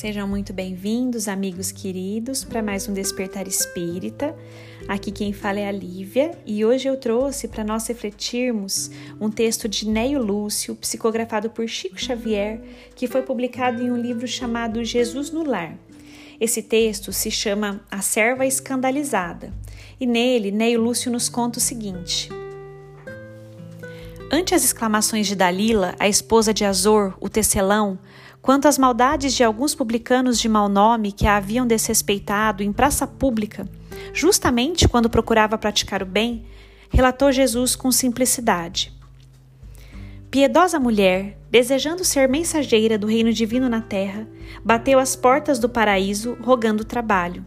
Sejam muito bem-vindos, amigos queridos, para mais um Despertar Espírita. Aqui quem fala é a Lívia e hoje eu trouxe para nós refletirmos um texto de Neio Lúcio, psicografado por Chico Xavier, que foi publicado em um livro chamado Jesus no Lar. Esse texto se chama A Serva Escandalizada e nele Neio Lúcio nos conta o seguinte. Ante as exclamações de Dalila, a esposa de Azor, o tecelão, quanto às maldades de alguns publicanos de mau nome que a haviam desrespeitado em praça pública, justamente quando procurava praticar o bem, relatou Jesus com simplicidade. Piedosa mulher, desejando ser mensageira do reino divino na terra, bateu às portas do paraíso rogando trabalho.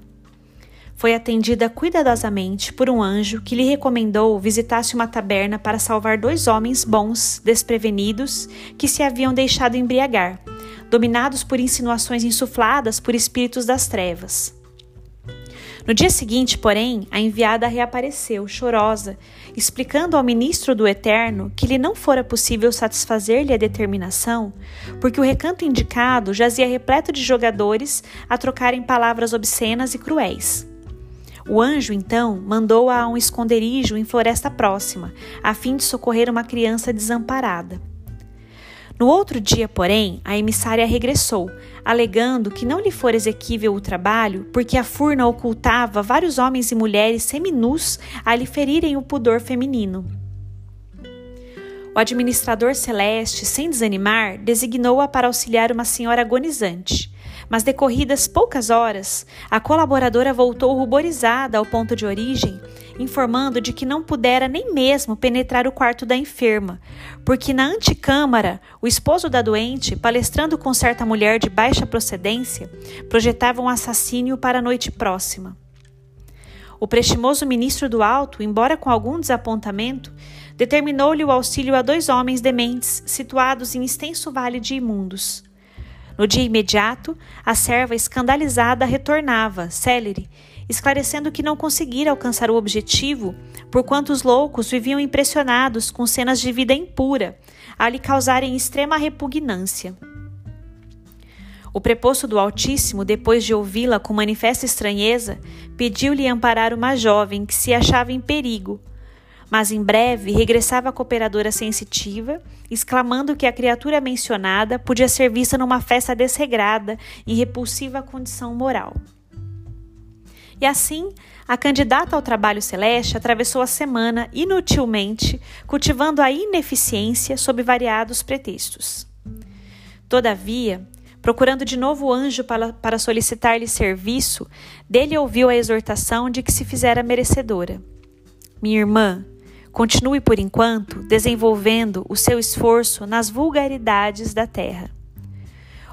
Foi atendida cuidadosamente por um anjo que lhe recomendou visitasse uma taberna para salvar dois homens bons, desprevenidos, que se haviam deixado embriagar dominados por insinuações insufladas por espíritos das trevas. No dia seguinte, porém, a enviada reapareceu, chorosa, explicando ao ministro do Eterno que lhe não fora possível satisfazer-lhe a determinação, porque o recanto indicado jazia repleto de jogadores a trocarem palavras obscenas e cruéis. O anjo, então, mandou-a a um esconderijo em floresta próxima, a fim de socorrer uma criança desamparada. No outro dia, porém, a emissária regressou, alegando que não lhe fora exequível o trabalho, porque a furna ocultava vários homens e mulheres seminus a lhe ferirem o pudor feminino. O administrador celeste, sem desanimar, designou-a para auxiliar uma senhora agonizante. Mas decorridas poucas horas, a colaboradora voltou ruborizada ao ponto de origem, informando de que não pudera nem mesmo penetrar o quarto da enferma, porque na antecâmara, o esposo da doente, palestrando com certa mulher de baixa procedência, projetava um assassínio para a noite próxima. O prestimoso ministro do Alto, embora com algum desapontamento, determinou-lhe o auxílio a dois homens dementes situados em extenso vale de imundos. No dia imediato, a serva escandalizada retornava, célere, esclarecendo que não conseguira alcançar o objetivo, porquanto os loucos viviam impressionados com cenas de vida impura, a lhe causarem extrema repugnância. O preposto do Altíssimo, depois de ouvi-la com manifesta estranheza, pediu-lhe amparar uma jovem que se achava em perigo, mas em breve regressava a cooperadora sensitiva, exclamando que a criatura mencionada podia ser vista numa festa desregrada em repulsiva condição moral. E assim, a candidata ao trabalho celeste atravessou a semana inutilmente, cultivando a ineficiência sob variados pretextos. Todavia, procurando de novo o anjo para, para solicitar-lhe serviço, dele ouviu a exortação de que se fizera merecedora. Minha irmã, Continue por enquanto desenvolvendo o seu esforço nas vulgaridades da terra.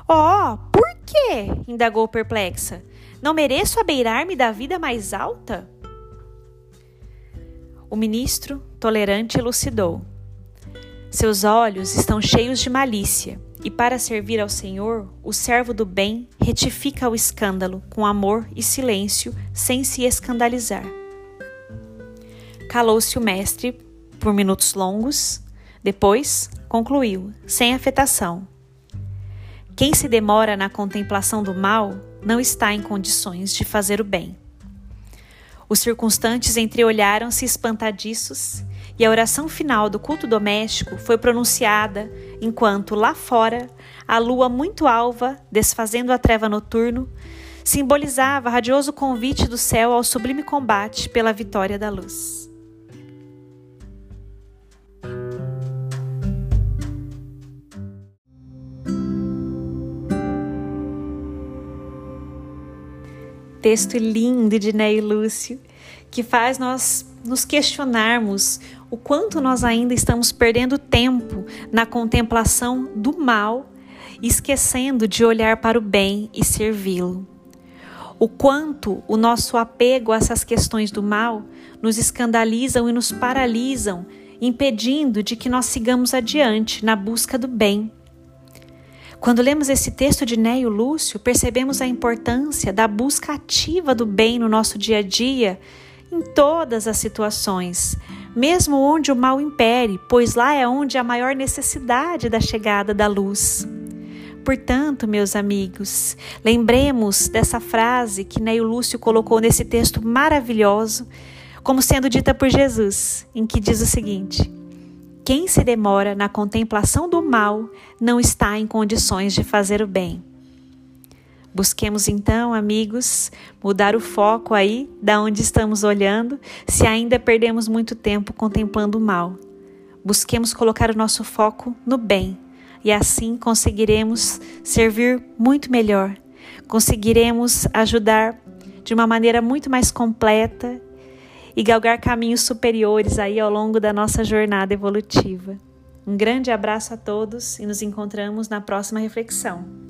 Oh, por quê? indagou perplexa. Não mereço abeirar-me da vida mais alta? O ministro, tolerante, elucidou. Seus olhos estão cheios de malícia, e para servir ao Senhor, o servo do bem retifica o escândalo com amor e silêncio, sem se escandalizar. Calou-se o mestre por minutos longos, depois concluiu, sem afetação. Quem se demora na contemplação do mal não está em condições de fazer o bem. Os circunstantes entreolharam-se espantadiços e a oração final do culto doméstico foi pronunciada enquanto, lá fora, a lua muito alva, desfazendo a treva noturno, simbolizava radioso convite do céu ao sublime combate pela vitória da luz. Texto lindo de Ney Lúcio, que faz nós nos questionarmos o quanto nós ainda estamos perdendo tempo na contemplação do mal, esquecendo de olhar para o bem e servi-lo. O quanto o nosso apego a essas questões do mal nos escandalizam e nos paralisam, impedindo de que nós sigamos adiante na busca do bem Quando lemos esse texto de Neio Lúcio, percebemos a importância da busca ativa do bem no nosso dia a dia, em todas as situações, mesmo onde o mal impere, pois lá é onde há maior necessidade da chegada da luz. Portanto, meus amigos, lembremos dessa frase que Neio Lúcio colocou nesse texto maravilhoso, como sendo dita por Jesus, em que diz o seguinte: Quem se demora na contemplação do mal não está em condições de fazer o bem. Busquemos então, amigos, mudar o foco aí da onde estamos olhando, se ainda perdemos muito tempo contemplando o mal. Busquemos colocar o nosso foco no bem e assim conseguiremos servir muito melhor. Conseguiremos ajudar de uma maneira muito mais completa e galgar caminhos superiores aí ao longo da nossa jornada evolutiva. Um grande abraço a todos e nos encontramos na próxima reflexão.